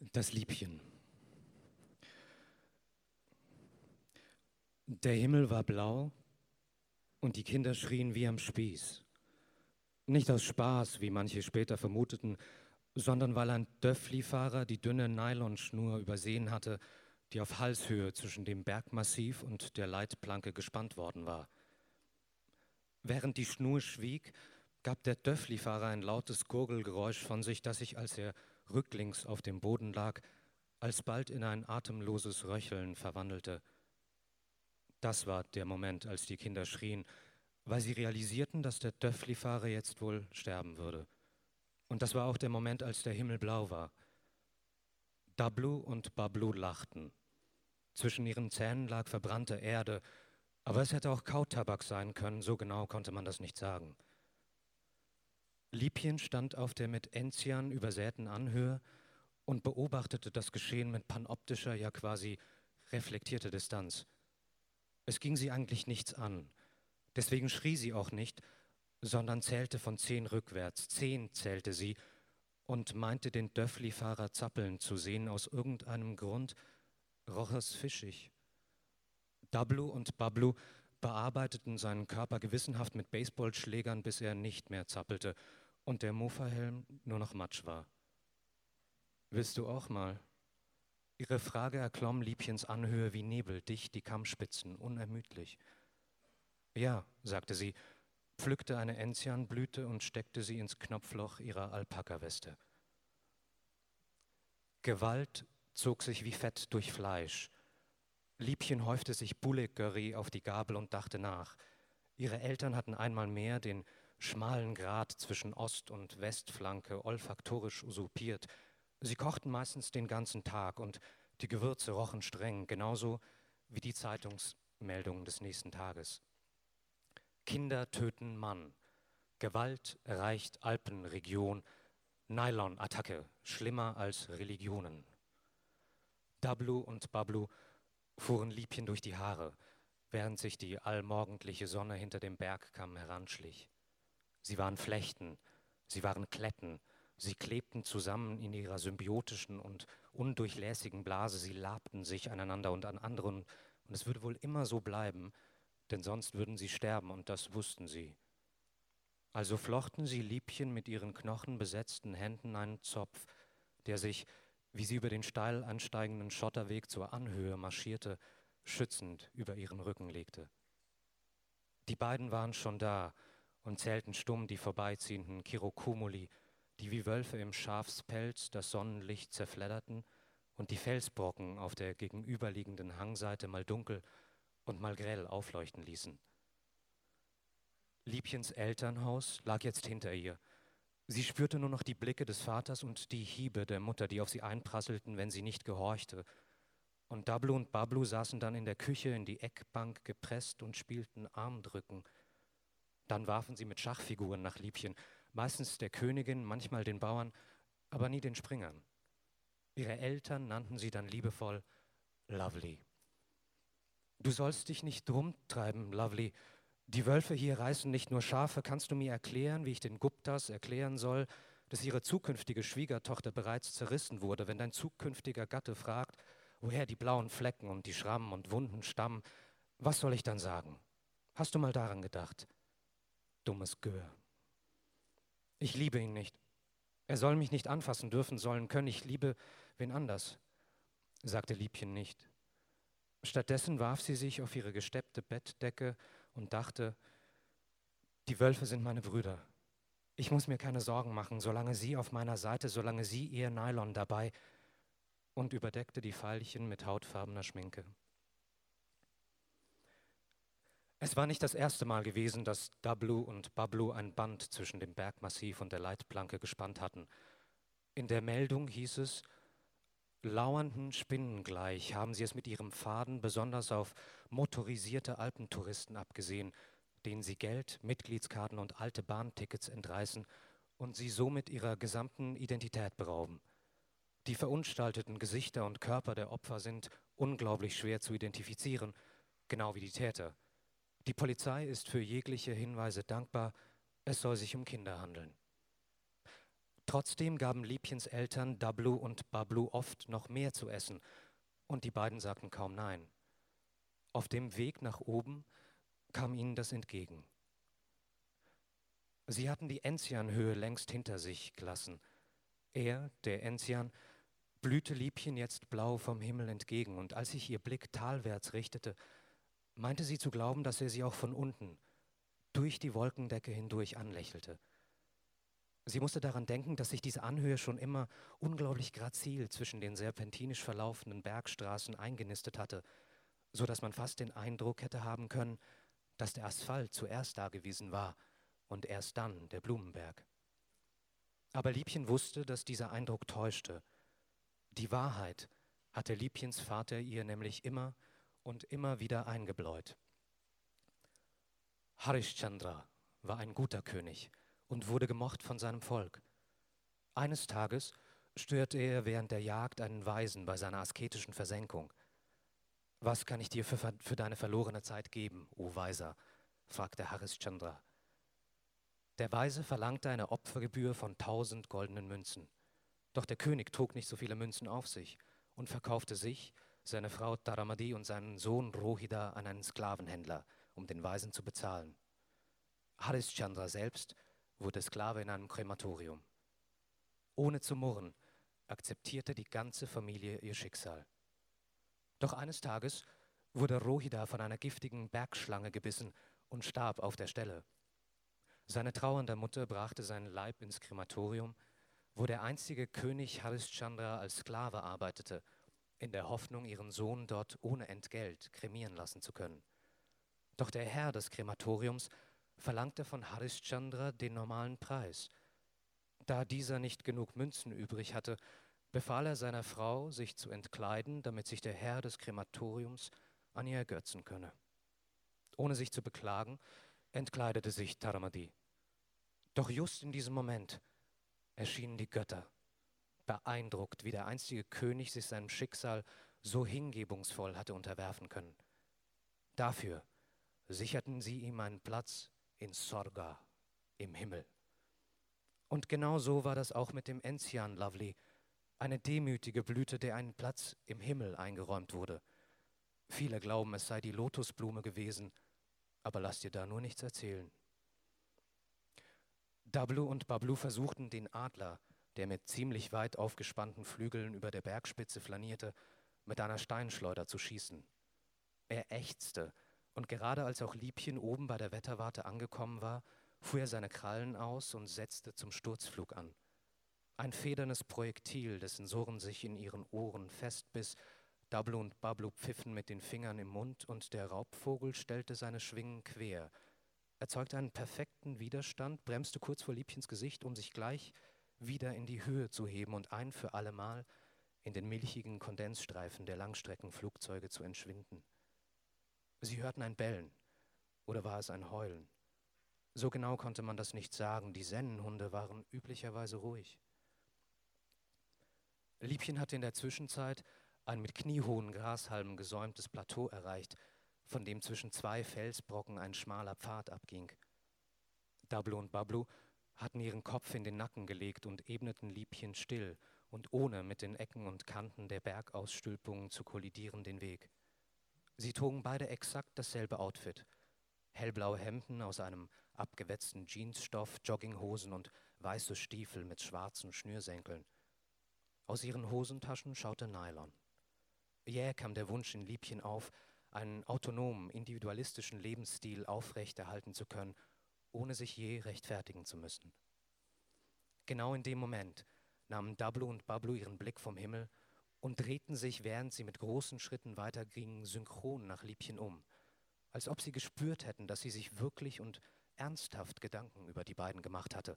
Das Liebchen. Der Himmel war blau und die Kinder schrien wie am Spieß. Nicht aus Spaß, wie manche später vermuteten, sondern weil ein Döffli-Fahrer die dünne Nylonschnur übersehen hatte, die auf Halshöhe zwischen dem Bergmassiv und der Leitplanke gespannt worden war. Während die Schnur schwieg, gab der Döffli-Fahrer ein lautes Gurgelgeräusch von sich, das sich, als er rücklings auf dem Boden lag, alsbald in ein atemloses Röcheln verwandelte. Das war der Moment, als die Kinder schrien, weil sie realisierten, dass der Döffli-Fahrer jetzt wohl sterben würde. Und das war auch der Moment, als der Himmel blau war. Dablu und Bablu lachten. Zwischen ihren Zähnen lag verbrannte Erde, aber es hätte auch Kautabak sein können, so genau konnte man das nicht sagen. Liebchen stand auf der mit Enzian übersäten Anhöhe und beobachtete das Geschehen mit panoptischer, ja quasi reflektierter Distanz. Es ging sie eigentlich nichts an. Deswegen schrie sie auch nicht, sondern zählte von zehn rückwärts. Zehn zählte sie und meinte den Döffli-Fahrer zappeln zu sehen. Aus irgendeinem Grund roch es fischig. Dablu und Bablu bearbeiteten seinen Körper gewissenhaft mit Baseballschlägern, bis er nicht mehr zappelte und der Mofa-Helm nur noch Matsch war. Willst du auch mal? Ihre Frage erklomm Liebchens Anhöhe wie Nebel, dicht die Kammspitzen, unermüdlich. Ja, sagte sie, pflückte eine Enzianblüte und steckte sie ins Knopfloch ihrer Alpakaweste. Gewalt zog sich wie Fett durch Fleisch. Liebchen häufte sich Bullet-Curry auf die Gabel und dachte nach. Ihre Eltern hatten einmal mehr den schmalen Grat zwischen Ost- und Westflanke olfaktorisch usurpiert. Sie kochten meistens den ganzen Tag und die Gewürze rochen streng, genauso wie die Zeitungsmeldungen des nächsten Tages. Kinder töten Mann. Gewalt erreicht Alpenregion. Nylon-Attacke, schlimmer als Religionen. Dablu und Bablu fuhren Liebchen durch die Haare, während sich die allmorgendliche Sonne hinter dem Bergkamm heranschlich. Sie waren Flechten, sie waren Kletten, sie klebten zusammen in ihrer symbiotischen und undurchlässigen Blase, sie labten sich aneinander und an anderen, und es würde wohl immer so bleiben, denn sonst würden sie sterben, und das wussten sie. Also flochten sie Liebchen mit ihren knochenbesetzten Händen einen Zopf, der sich, wie sie über den steil ansteigenden Schotterweg zur Anhöhe marschierte, schützend über ihren Rücken legte. Die beiden waren schon da und zählten stumm die vorbeiziehenden Chirokumuli, die wie Wölfe im Schafspelz das Sonnenlicht zerfledderten und die Felsbrocken auf der gegenüberliegenden Hangseite mal dunkel und mal grell aufleuchten ließen. Liebchens Elternhaus lag jetzt hinter ihr. Sie spürte nur noch die Blicke des Vaters und die Hiebe der Mutter, die auf sie einprasselten, wenn sie nicht gehorchte. Und Dablu und Bablu saßen dann in der Küche in die Eckbank gepresst und spielten Armdrücken. Dann warfen sie mit Schachfiguren nach Liebchen, meistens der Königin, manchmal den Bauern, aber nie den Springern. Ihre Eltern nannten sie dann liebevoll Lovely. Du sollst dich nicht drum treiben, Lovely. Die Wölfe hier reißen nicht nur Schafe. Kannst du mir erklären, wie ich den Guptas erklären soll, dass ihre zukünftige Schwiegertochter bereits zerrissen wurde, wenn dein zukünftiger Gatte fragt, woher die blauen Flecken und die Schrammen und Wunden stammen? Was soll ich dann sagen? Hast du mal daran gedacht? Dummes Gör. Ich liebe ihn nicht. Er soll mich nicht anfassen dürfen, sollen können. Ich liebe wen anders, sagte Liebchen nicht. Stattdessen warf sie sich auf ihre gesteppte Bettdecke und dachte, die Wölfe sind meine Brüder. Ich muss mir keine Sorgen machen, solange sie auf meiner Seite, solange sie ihr Nylon dabei und überdeckte die Pfeilchen mit hautfarbener Schminke. Es war nicht das erste Mal gewesen, dass Dablu und Bablu ein Band zwischen dem Bergmassiv und der Leitplanke gespannt hatten. In der Meldung hieß es, Lauernden Spinnen gleich haben sie es mit ihrem Faden besonders auf motorisierte Alpentouristen abgesehen, denen sie Geld, Mitgliedskarten und alte Bahntickets entreißen und sie somit ihrer gesamten Identität berauben. Die verunstalteten Gesichter und Körper der Opfer sind unglaublich schwer zu identifizieren, genau wie die Täter. Die Polizei ist für jegliche Hinweise dankbar, es soll sich um Kinder handeln. Trotzdem gaben Liebchens Eltern Dablu und Bablu oft noch mehr zu essen, und die beiden sagten kaum Nein. Auf dem Weg nach oben kam ihnen das entgegen. Sie hatten die Enzianhöhe längst hinter sich gelassen. Er, der Enzian, blühte Liebchen jetzt blau vom Himmel entgegen, und als sich ihr Blick talwärts richtete, meinte sie zu glauben, dass er sie auch von unten, durch die Wolkendecke hindurch anlächelte. Sie musste daran denken, dass sich diese Anhöhe schon immer unglaublich grazil zwischen den serpentinisch verlaufenden Bergstraßen eingenistet hatte, so dass man fast den Eindruck hätte haben können, dass der Asphalt zuerst da gewesen war und erst dann der Blumenberg. Aber Liebchen wusste, dass dieser Eindruck täuschte. Die Wahrheit hatte Liebchens Vater ihr nämlich immer und immer wieder eingebläut. Harishchandra war ein guter König und wurde gemocht von seinem Volk. Eines Tages störte er während der Jagd einen Weisen bei seiner asketischen Versenkung. Was kann ich dir für, für deine verlorene Zeit geben, o Weiser? fragte Harishchandra. Der Weise verlangte eine Opfergebühr von tausend goldenen Münzen. Doch der König trug nicht so viele Münzen auf sich und verkaufte sich, seine Frau Taramadi und seinen Sohn Rohida an einen Sklavenhändler, um den Weisen zu bezahlen. Harishchandra selbst wurde Sklave in einem Krematorium. Ohne zu murren akzeptierte die ganze Familie ihr Schicksal. Doch eines Tages wurde Rohida von einer giftigen Bergschlange gebissen und starb auf der Stelle. Seine trauernde Mutter brachte seinen Leib ins Krematorium, wo der einzige König Harishchandra als Sklave arbeitete, in der Hoffnung, ihren Sohn dort ohne Entgelt kremieren lassen zu können. Doch der Herr des Krematoriums verlangte von Harishchandra den normalen Preis. Da dieser nicht genug Münzen übrig hatte, befahl er seiner Frau, sich zu entkleiden, damit sich der Herr des Krematoriums an ihr ergötzen könne. Ohne sich zu beklagen, entkleidete sich Taramadi. Doch just in diesem Moment erschienen die Götter, beeindruckt, wie der einstige König sich seinem Schicksal so hingebungsvoll hatte unterwerfen können. Dafür sicherten sie ihm einen Platz in Sorga, im Himmel. Und genau so war das auch mit dem Enzian Lovely, eine demütige Blüte, der einen Platz im Himmel eingeräumt wurde. Viele glauben, es sei die Lotusblume gewesen, aber lass dir da nur nichts erzählen. Dablu und Bablu versuchten den Adler, der mit ziemlich weit aufgespannten Flügeln über der Bergspitze flanierte, mit einer Steinschleuder zu schießen. Er ächzte und gerade als auch Liebchen oben bei der Wetterwarte angekommen war, fuhr er seine Krallen aus und setzte zum Sturzflug an. Ein federnes Projektil, dessen Surren sich in ihren Ohren festbiss, Dablu und Bablu pfiffen mit den Fingern im Mund und der Raubvogel stellte seine Schwingen quer, erzeugte einen perfekten Widerstand, bremste kurz vor Liebchens Gesicht, um sich gleich wieder in die Höhe zu heben und ein für allemal in den milchigen Kondensstreifen der Langstreckenflugzeuge zu entschwinden. Sie hörten ein Bellen oder war es ein Heulen? So genau konnte man das nicht sagen. Die Sennenhunde waren üblicherweise ruhig. Liebchen hatte in der Zwischenzeit ein mit kniehohen Grashalmen gesäumtes Plateau erreicht, von dem zwischen zwei Felsbrocken ein schmaler Pfad abging. Dablu und Bablu hatten ihren Kopf in den Nacken gelegt und ebneten Liebchen still und ohne mit den Ecken und Kanten der Bergausstülpungen zu kollidieren den Weg. Sie trugen beide exakt dasselbe Outfit. Hellblaue Hemden aus einem abgewetzten Jeansstoff, Jogginghosen und weiße Stiefel mit schwarzen Schnürsenkeln. Aus ihren Hosentaschen schaute Nylon. Jäh kam der Wunsch in Liebchen auf, einen autonomen, individualistischen Lebensstil aufrechterhalten zu können, ohne sich je rechtfertigen zu müssen. Genau in dem Moment nahmen Dablu und Bablu ihren Blick vom Himmel und drehten sich, während sie mit großen Schritten weitergingen, synchron nach Liebchen um, als ob sie gespürt hätten, dass sie sich wirklich und ernsthaft Gedanken über die beiden gemacht hatte.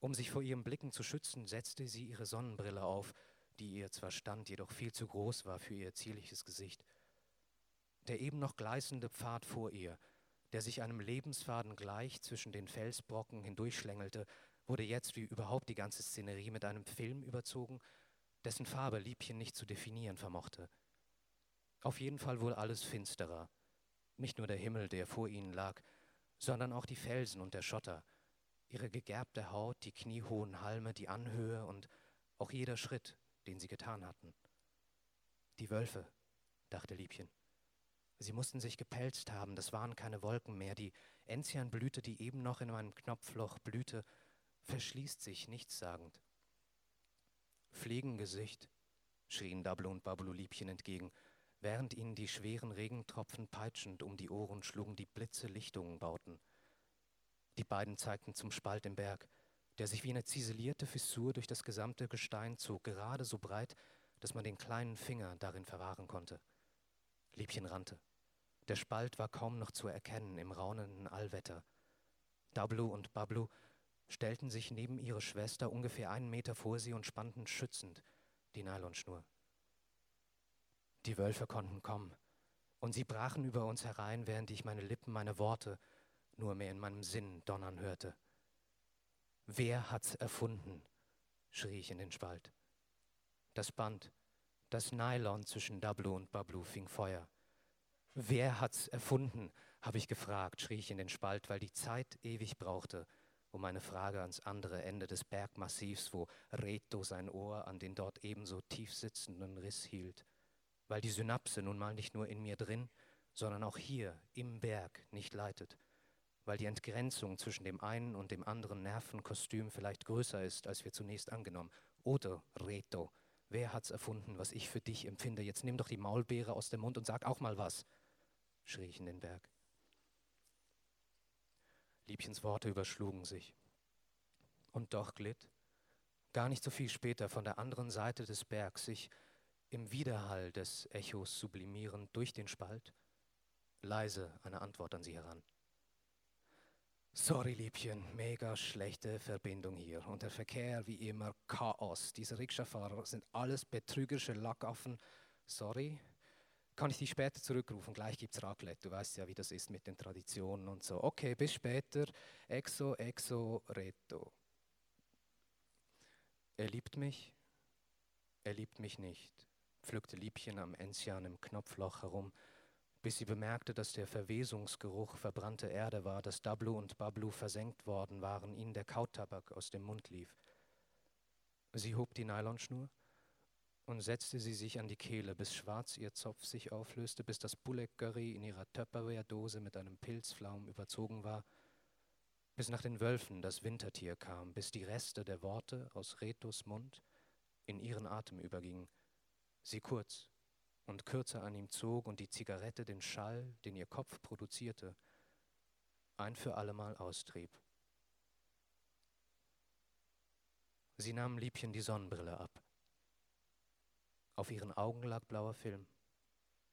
Um sich vor ihren Blicken zu schützen, setzte sie ihre Sonnenbrille auf, die ihr zwar stand, jedoch viel zu groß war für ihr zierliches Gesicht. Der eben noch gleißende Pfad vor ihr, der sich einem Lebensfaden gleich zwischen den Felsbrocken hindurchschlängelte, wurde jetzt wie überhaupt die ganze Szenerie mit einem Film überzogen, dessen Farbe Liebchen nicht zu definieren vermochte. Auf jeden Fall wohl alles finsterer. Nicht nur der Himmel, der vor ihnen lag, sondern auch die Felsen und der Schotter, ihre gegerbte Haut, die kniehohen Halme, die Anhöhe und auch jeder Schritt, den sie getan hatten. Die Wölfe, dachte Liebchen. Sie mussten sich gepelzt haben, das waren keine Wolken mehr. Die Enzianblüte, die eben noch in meinem Knopfloch blühte, verschließt sich nichtssagend. Fliegengesicht, schrien Dablo und Babulu Liebchen entgegen, während ihnen die schweren Regentropfen peitschend um die Ohren schlugen, die Blitze Lichtungen bauten. Die beiden zeigten zum Spalt im Berg, der sich wie eine ziselierte Fissur durch das gesamte Gestein zog, gerade so breit, dass man den kleinen Finger darin verwahren konnte. Liebchen rannte. Der Spalt war kaum noch zu erkennen im raunenden Allwetter. Dablu und Bablu stellten sich neben ihre Schwester ungefähr einen Meter vor sie und spannten schützend die Nylonschnur. Die Wölfe konnten kommen, und sie brachen über uns herein, während ich meine Lippen, meine Worte nur mehr in meinem Sinn donnern hörte. Wer hat's erfunden? schrie ich in den Spalt. Das Band, das Nylon zwischen Dablu und Bablu fing Feuer. Wer hat's erfunden? habe ich gefragt, schrie ich in den Spalt, weil die Zeit ewig brauchte, um meine Frage ans andere Ende des Bergmassivs, wo Reto sein Ohr an den dort ebenso tief sitzenden Riss hielt, weil die Synapse nun mal nicht nur in mir drin, sondern auch hier im Berg nicht leitet, weil die Entgrenzung zwischen dem einen und dem anderen Nervenkostüm vielleicht größer ist, als wir zunächst angenommen. Oder Reto, wer hat's erfunden, was ich für dich empfinde? Jetzt nimm doch die Maulbeere aus dem Mund und sag auch mal was, schrie ich in den Berg. Liebchens Worte überschlugen sich. Und doch glitt, gar nicht so viel später, von der anderen Seite des Bergs, sich im Widerhall des Echos sublimierend durch den Spalt, leise eine Antwort an sie heran. Sorry, Liebchen, mega schlechte Verbindung hier. Und der Verkehr wie immer Chaos. Diese Rikscha-Fahrer sind alles betrügerische Lackaffen. Sorry, kann ich dich später zurückrufen. Gleich gibt's Raclette. Du weißt ja, wie das ist mit den Traditionen und so. Okay, bis später. Exo, exo, reto. Er liebt mich, er liebt mich nicht, pflückte Liebchen am Enzian im Knopfloch herum, bis sie bemerkte, dass der Verwesungsgeruch verbrannte Erde war, dass Dablu und Bablu versenkt worden waren, ihnen der Kautabak aus dem Mund lief. Sie hob die Nylonschnur, und setzte sie sich an die Kehle, bis schwarz ihr Zopf sich auflöste, bis das Bullock-Curry in ihrer Tupperware-Dose mit einem Pilzflaum überzogen war, bis nach den Wölfen das Wintertier kam, bis die Reste der Worte aus Retos Mund in ihren Atem übergingen, sie kurz und kürzer an ihm zog und die Zigarette den Schall, den ihr Kopf produzierte, ein für allemal austrieb. Sie nahm Liebchen die Sonnenbrille ab. Auf ihren Augen lag blauer Film.